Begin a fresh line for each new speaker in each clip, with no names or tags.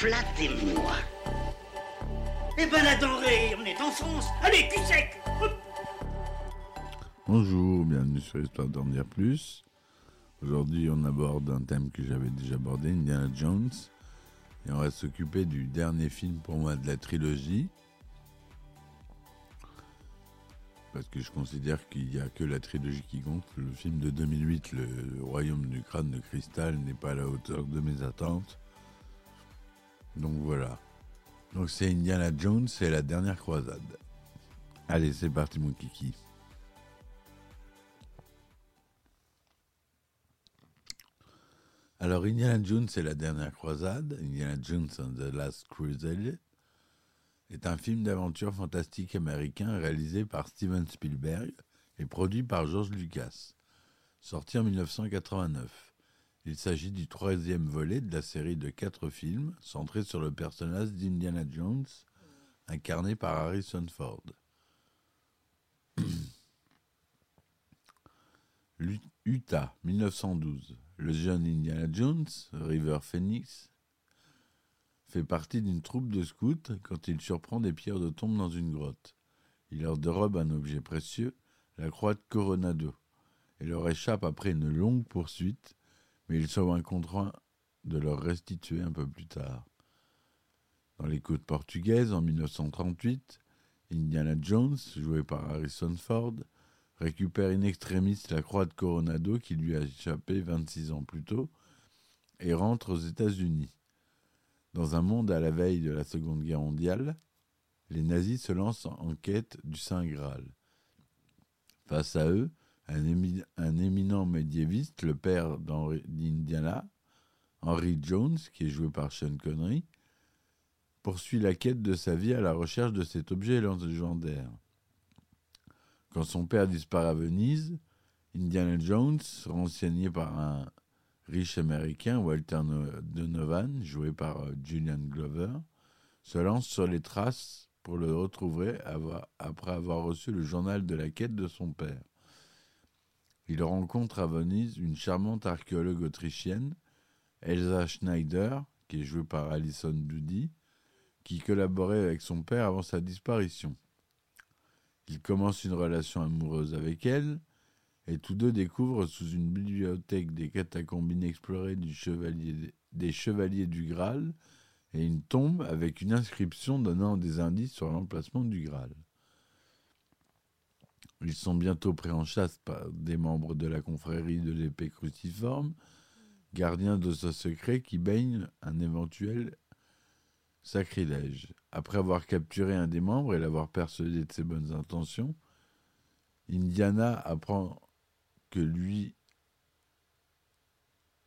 Flattez-moi.
Eh ben la denrée, on est en France. Allez, cul sec Hop.
Bonjour, bienvenue sur Histoire d'en dire plus. Aujourd'hui, on aborde un thème que j'avais déjà abordé, Indiana Jones. Et on va s'occuper du dernier film pour moi de la trilogie. Parce que je considère qu'il n'y a que la trilogie qui compte. Le film de 2008, Le Royaume du crâne de cristal, n'est pas à la hauteur de mes attentes. Donc voilà. Donc c'est Indiana Jones et la dernière croisade. Allez, c'est parti mon kiki. Alors, Indiana Jones et la dernière croisade, Indiana Jones and the Last Crusade, est un film d'aventure fantastique américain réalisé par Steven Spielberg et produit par George Lucas, sorti en 1989. Il s'agit du troisième volet de la série de quatre films centrés sur le personnage d'Indiana Jones, incarné par Harrison Ford. Utah, 1912. Le jeune Indiana Jones, River Phoenix, fait partie d'une troupe de scouts quand il surprend des pierres de tombe dans une grotte. Il leur dérobe un objet précieux, la croix de Coronado, et leur échappe après une longue poursuite, mais ils sont contraints de leur restituer un peu plus tard. Dans les côtes portugaises, en 1938, Indiana Jones, joué par Harrison Ford, récupère in extremis la croix de Coronado qui lui a échappé 26 ans plus tôt et rentre aux États-Unis. Dans un monde à la veille de la Seconde Guerre mondiale, les nazis se lancent en quête du Saint Graal. Face à eux, un, émi un éminent médiéviste, le père d'Indiana, Henry Jones, qui est joué par Sean Connery, poursuit la quête de sa vie à la recherche de cet objet légendaire. Quand son père disparaît à Venise, Indiana Jones, renseigné par un riche américain, Walter Donovan, joué par Julian Glover, se lance sur les traces pour le retrouver après avoir reçu le journal de la quête de son père. Il rencontre à Venise une charmante archéologue autrichienne, Elsa Schneider, qui est jouée par Alison Doody, qui collaborait avec son père avant sa disparition. Il commence une relation amoureuse avec elle, et tous deux découvrent sous une bibliothèque des catacombes inexplorées des chevaliers du Graal et une tombe avec une inscription donnant des indices sur l'emplacement du Graal. Ils sont bientôt pris en chasse par des membres de la confrérie de l'épée cruciforme, gardiens de ce secret qui baigne un éventuel sacrilège. Après avoir capturé un des membres et l'avoir persuadé de ses bonnes intentions, Indiana apprend que lui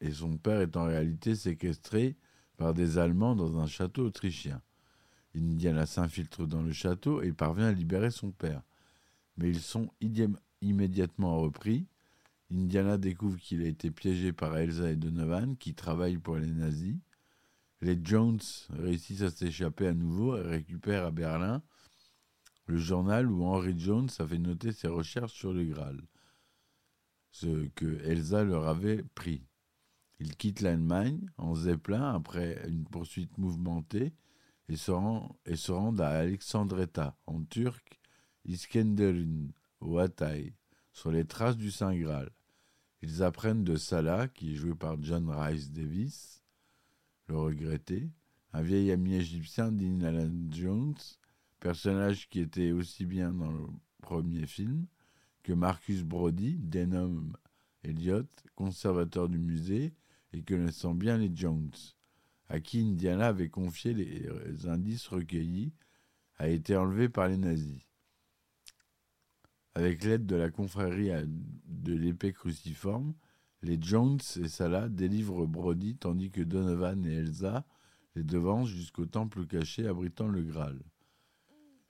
et son père est en réalité séquestrés par des Allemands dans un château autrichien. Indiana s'infiltre dans le château et parvient à libérer son père. Mais ils sont immédiatement repris. Indiana découvre qu'il a été piégé par Elsa et Donovan, qui travaillent pour les nazis. Les Jones réussissent à s'échapper à nouveau et récupèrent à Berlin le journal où Henry Jones avait noté ses recherches sur le Graal, ce que Elsa leur avait pris. Ils quittent l'Allemagne en Zeppelin après une poursuite mouvementée et se, et se rendent à Alexandretta, en turc, Iskenderun, au Hatay, sur les traces du Saint Graal. Ils apprennent de Salah, qui est joué par John Rice Davis, le regretté, un vieil ami égyptien d'Indiana Jones, personnage qui était aussi bien dans le premier film que Marcus Brody, Denham Elliot, conservateur du musée et connaissant bien les Jones, à qui Indiana avait confié les indices recueillis, a été enlevé par les nazis. Avec l'aide de la confrérie de l'épée cruciforme, Les Jones et Salah délivrent Brody tandis que Donovan et Elsa les devancent jusqu'au temple caché abritant le Graal.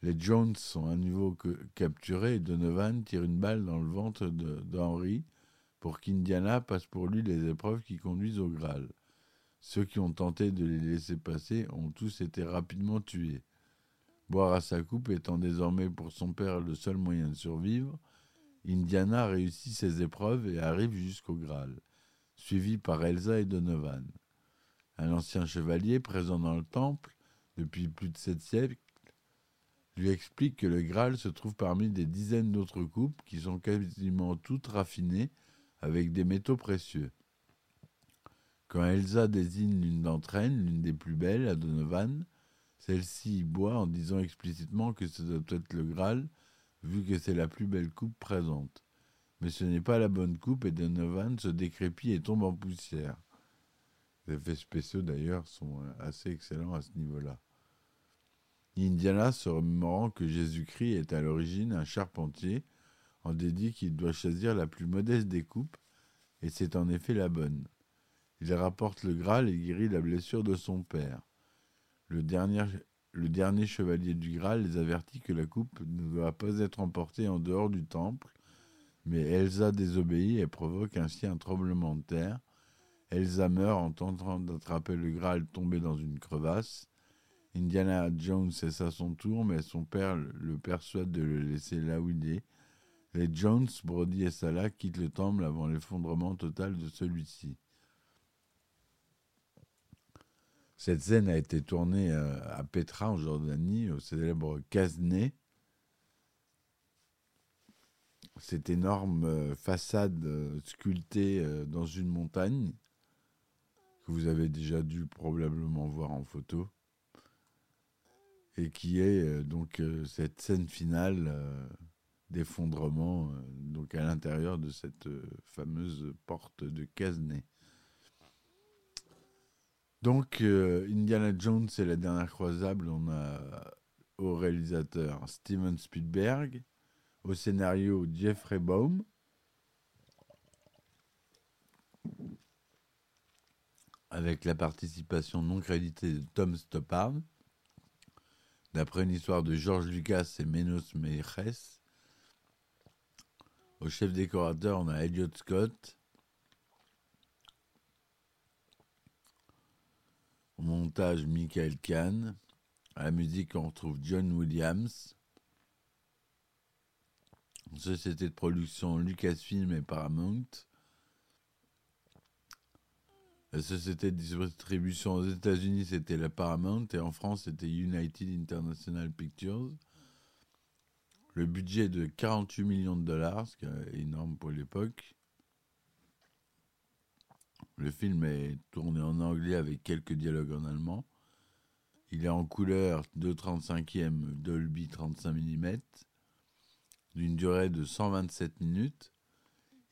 Les Jones sont à nouveau capturés et Donovan tire une balle dans le ventre d'Henry pour qu'Indiana passe pour lui les épreuves qui conduisent au Graal. Ceux qui ont tenté de les laisser passer ont tous été rapidement tués. Boire à sa coupe étant désormais pour son père le seul moyen de survivre, Indiana réussit ses épreuves et arrive jusqu'au Graal, suivi par Elsa et Donovan. Un ancien chevalier présent dans le temple depuis plus de sept siècles lui explique que le Graal se trouve parmi des dizaines d'autres coupes qui sont quasiment toutes raffinées avec des métaux précieux. Quand Elsa désigne l'une d'entre elles, l'une des plus belles, à Donovan, celle-ci boit en disant explicitement que ce doit être le Graal, vu que c'est la plus belle coupe présente. Mais ce n'est pas la bonne coupe et Donovan se décrépit et tombe en poussière. Les effets spéciaux d'ailleurs sont euh, assez excellents à ce niveau-là. Indiana se remémorant que Jésus-Christ est à l'origine un charpentier, en dédie qu'il doit choisir la plus modeste des coupes, et c'est en effet la bonne. Il rapporte le Graal et guérit la blessure de son père. Le dernier, chevalier du Graal les avertit que la coupe ne doit pas être emportée en dehors du temple, mais Elsa désobéit et provoque ainsi un tremblement de terre. Elsa meurt en tentant d'attraper le Graal tombé dans une crevasse. Indiana Jones est à son tour, mais son père le persuade de le laisser là où il est. Les Jones, Brody et Salah quittent le temple avant l'effondrement total de celui-ci. Cette scène a été tournée euh, à Petra, en Jordanie, au célèbre Casné. Cette énorme euh, façade euh, sculptée dans une montagne, que vous avez déjà dû probablement voir en photo, et qui est donc cette scène finale d'effondrement à l'intérieur de cette fameuse porte de Casné. Donc, euh, Indiana Jones et la dernière croisade, on a au réalisateur Steven Spielberg, au scénario Jeffrey Baum, avec la participation non créditée de Tom Stoppard, d'après une histoire de George Lucas et Menos Meijes. Au chef décorateur, on a Elliot Scott. Montage, Michael Kahn. À la musique, on retrouve John Williams. Société de production Lucasfilm et Paramount. La société de distribution aux États-Unis, c'était la Paramount et en France, c'était United International Pictures. Le budget de 48 millions de dollars, ce qui est énorme pour l'époque. Le film est tourné en anglais avec quelques dialogues en allemand. Il est en couleur 2,35e Dolby 35 mm, d'une durée de 127 minutes.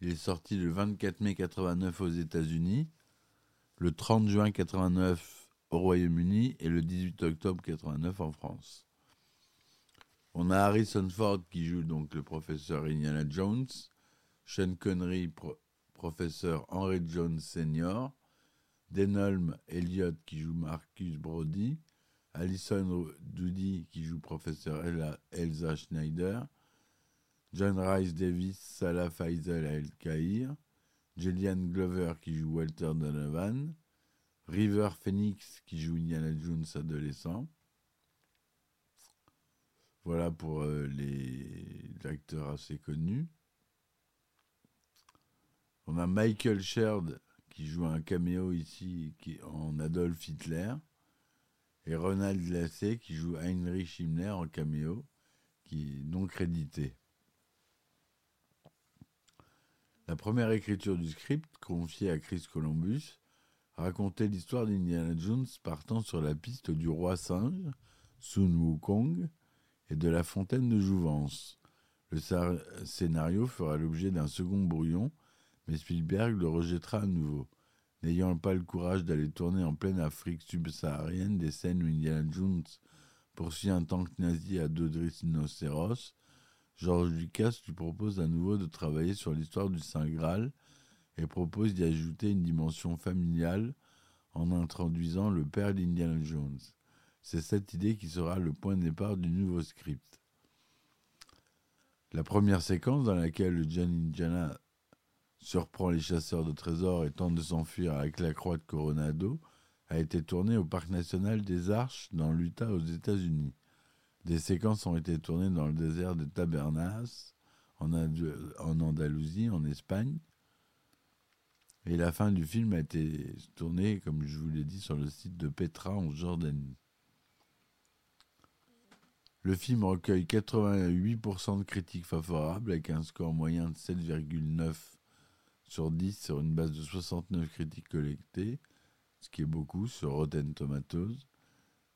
Il est sorti le 24 mai 89 aux États-Unis, le 30 juin 89 au Royaume-Uni et le 18 octobre 89 en France. On a Harrison Ford qui joue donc le professeur Indiana Jones, Sean Connery, professeur Henry Jones Senior, Denholm Elliott qui joue Marcus Brody, Alison Doody qui joue professeur Elsa Schneider, John Rice Davis, Salah Faisal El Kahir, Julian Glover qui joue Walter Donovan, River Phoenix qui joue Indiana Jones adolescent. Voilà pour euh, les acteurs assez connus. On a Michael Sherd qui joue un caméo ici en Adolf Hitler. Et Ronald Glacé qui joue Heinrich Himmler en caméo, qui est non crédité. La première écriture du script, confiée à Chris Columbus, racontait l'histoire d'Indiana Jones partant sur la piste du roi singe, Sun Wukong, et de la fontaine de Jouvence. Le scénario fera l'objet d'un second brouillon, mais Spielberg le rejettera à nouveau. N'ayant pas le courage d'aller tourner en pleine Afrique subsaharienne des scènes où Indiana Jones poursuit un tank nazi à deux rhinocéros, George Lucas lui propose à nouveau de travailler sur l'histoire du Saint Graal et propose d'y ajouter une dimension familiale en introduisant le père d'Indiana Jones. C'est cette idée qui sera le point de départ du nouveau script. La première séquence dans laquelle le jeune Indiana surprend les chasseurs de trésors et tente de s'enfuir avec la croix de Coronado a été tournée au Parc national des Arches dans l'Utah aux États-Unis. Des séquences ont été tournées dans le désert de Tabernas, en, en Andalousie, en Espagne. Et la fin du film a été tournée, comme je vous l'ai dit, sur le site de Petra en Jordanie. Le film recueille 88% de critiques favorables avec un score moyen de 7,9 sur 10 sur une base de 69 critiques collectées, ce qui est beaucoup sur Rotten Tomatoes.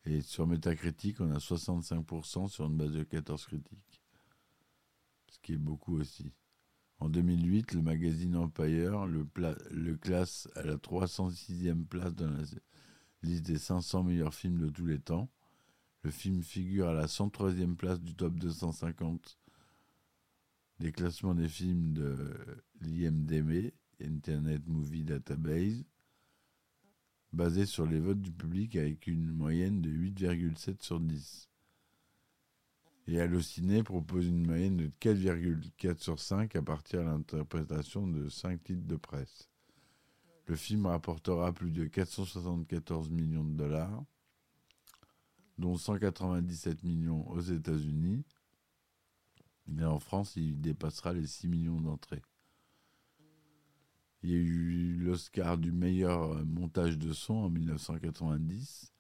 Et sur Metacritic, on a 65% sur une base de 14 critiques, ce qui est beaucoup aussi. En 2008, le magazine Empire le, le classe à la 306e place dans la liste des 500 meilleurs films de tous les temps. Le film figure à la 103e place du top 250 des classements des films de l'IMDB, Internet Movie Database, basé sur les votes du public avec une moyenne de 8,7 sur 10. Et Allociné propose une moyenne de 4,4 sur 5 à partir de l'interprétation de 5 titres de presse. Le film rapportera plus de 474 millions de dollars, dont 197 millions aux États-Unis, mais en France, il dépassera les 6 millions d'entrées. Il y a eu l'Oscar du meilleur montage de son en 1990,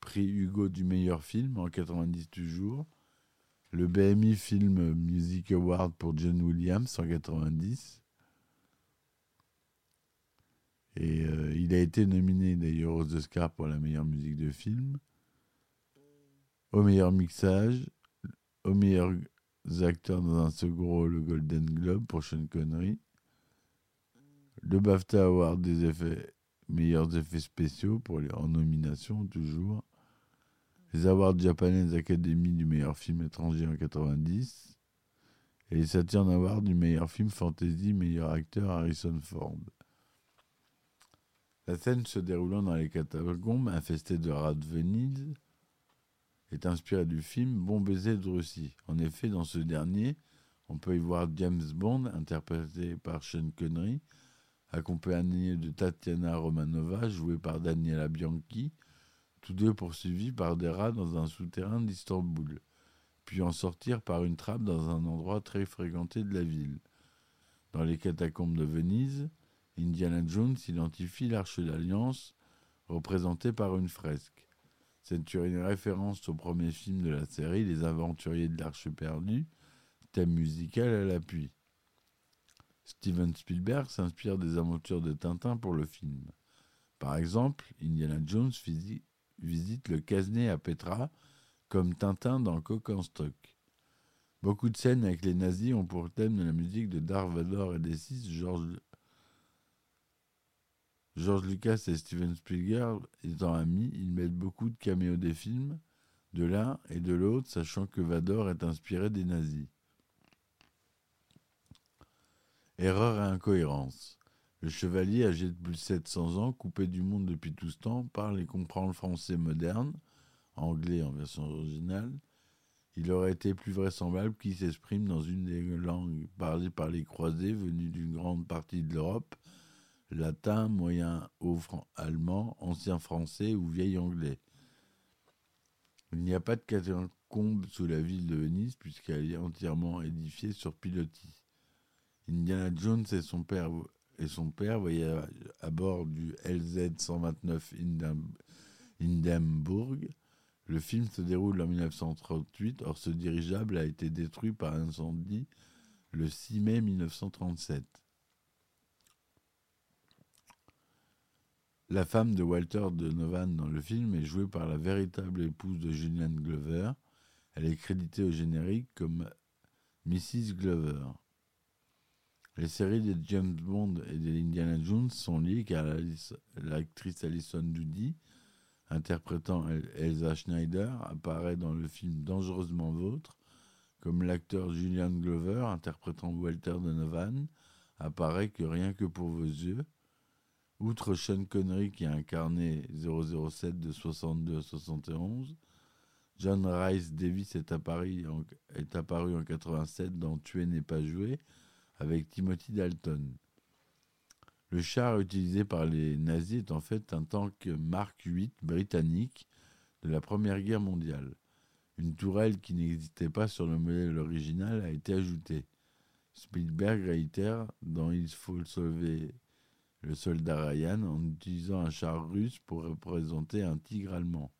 prix Hugo du meilleur film en 90 toujours, le BMI Film Music Award pour John Williams en 90. Et euh, il a été nominé d'ailleurs aux Oscars pour la meilleure musique de film, au meilleur mixage, au meilleur acteurs dans un second rôle le Golden Globe pour Sean Connery, le BAFTA Award des effets, meilleurs effets spéciaux pour en nomination toujours, les Awards Japanese Academy du meilleur film étranger en 90 et les Saturn Awards du meilleur film fantasy meilleur acteur Harrison Ford. La scène se déroulant dans les catacombes infestées de rats de Venise est inspiré du film Bon baiser de Russie. En effet, dans ce dernier, on peut y voir James Bond, interprété par Sean Connery, accompagné de Tatiana Romanova, jouée par Daniela Bianchi, tous deux poursuivis par des rats dans un souterrain d'Istanbul, puis en sortir par une trappe dans un endroit très fréquenté de la ville. Dans les catacombes de Venise, Indiana Jones identifie l'Arche d'Alliance, représentée par une fresque. C'est une référence au premier film de la série, Les Aventuriers de l'Arche perdue, thème musical à l'appui. Steven Spielberg s'inspire des aventures de Tintin pour le film. Par exemple, Indiana Jones visite le Casnet à Petra, comme Tintin dans Coq en stock. Beaucoup de scènes avec les nazis ont pour thème de la musique de Darth Vader et des six George George Lucas et Steven Spielberg étant amis, ils mettent beaucoup de caméos des films, de l'un et de l'autre, sachant que Vador est inspiré des nazis. Erreur et incohérence. Le chevalier, âgé de plus de 700 ans, coupé du monde depuis tout ce temps, parle et comprend le français moderne, anglais en version originale. Il aurait été plus vraisemblable qu'il s'exprime dans une des langues parlées par les croisés venus d'une grande partie de l'Europe, latin, moyen haut allemand, ancien français ou vieil anglais. Il n'y a pas de catacombe sous la ville de Venise puisqu'elle est entièrement édifiée sur pilotis. Indiana Jones et son père et son père voyaient à, bord du LZ 129 Hindenburg. Le film se déroule en 1938, or ce dirigeable a été détruit par incendie le 6 mai 1937. La femme de Walter Donovan dans le film est jouée par la véritable épouse de Julian Glover. Elle est créditée au générique comme Mrs. Glover. Les séries de James Bond et de Indiana Jones sont liées car l'actrice Alison Doody, interprétant Elsa Schneider, apparaît dans le film Dangereusement Vôtre, comme l'acteur Julian Glover, interprétant Walter Donovan, apparaît que rien que pour vos yeux. Outre Sean Connery qui a incarné 007 de 62 à 71, John Rice Davis est apparu en, est apparu en 87 dans Tuer n'est pas joué avec Timothy Dalton. Le char utilisé par les nazis est en fait un tank Mark 8 britannique de la Première Guerre mondiale. Une tourelle qui n'existait pas sur le modèle original a été ajoutée. Spielberg réitère dans Il faut sauver le soldat Ryan en utilisant un char russe pour représenter un tigre allemand.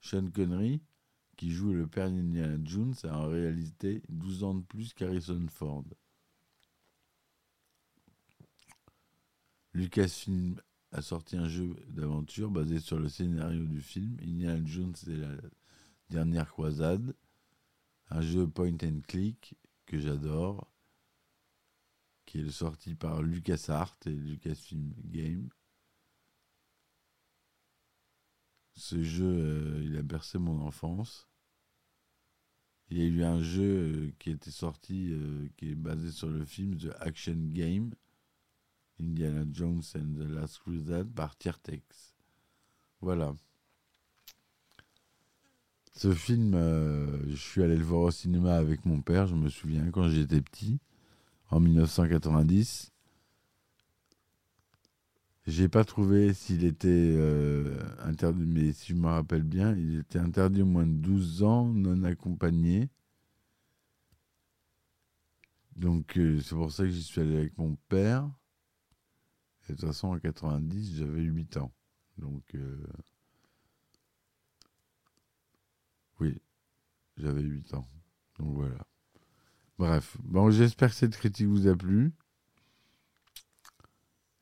Sean Connery, qui joue le père d'Indiana Jones, a en réalité 12 ans de plus qu'Harrison Ford. Lucasfilm a sorti un jeu d'aventure basé sur le scénario du film Indiana Jones et la dernière croisade, un jeu point and click que j'adore, qui est sorti par LucasArts et Lucasfilm Game. Ce jeu, euh, il a bercé mon enfance. Il y a eu un jeu euh, qui était sorti, euh, qui est basé sur le film The Action Game, Indiana Jones and the Last Crusade par Tiertex. Voilà. Ce film, je suis allé le voir au cinéma avec mon père, je me souviens, quand j'étais petit, en 1990. J'ai pas trouvé s'il était euh, interdit, mais si je me rappelle bien, il était interdit au moins de 12 ans, non accompagné. Donc euh, c'est pour ça que j'y suis allé avec mon père. Et de toute façon, en 90, j'avais 8 ans. Donc euh, oui, j'avais 8 ans. Donc voilà. Bref, bon, j'espère que cette critique vous a plu.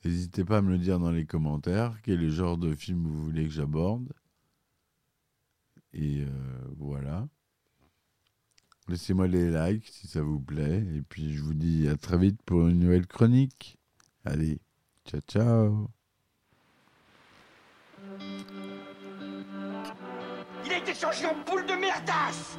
N'hésitez pas à me le dire dans les commentaires, quel est genre de film vous voulez que j'aborde? Et euh, voilà. Laissez-moi les likes si ça vous plaît. Et puis je vous dis à très vite pour une nouvelle chronique. Allez, ciao ciao.
Il a été changé en boule de merdasse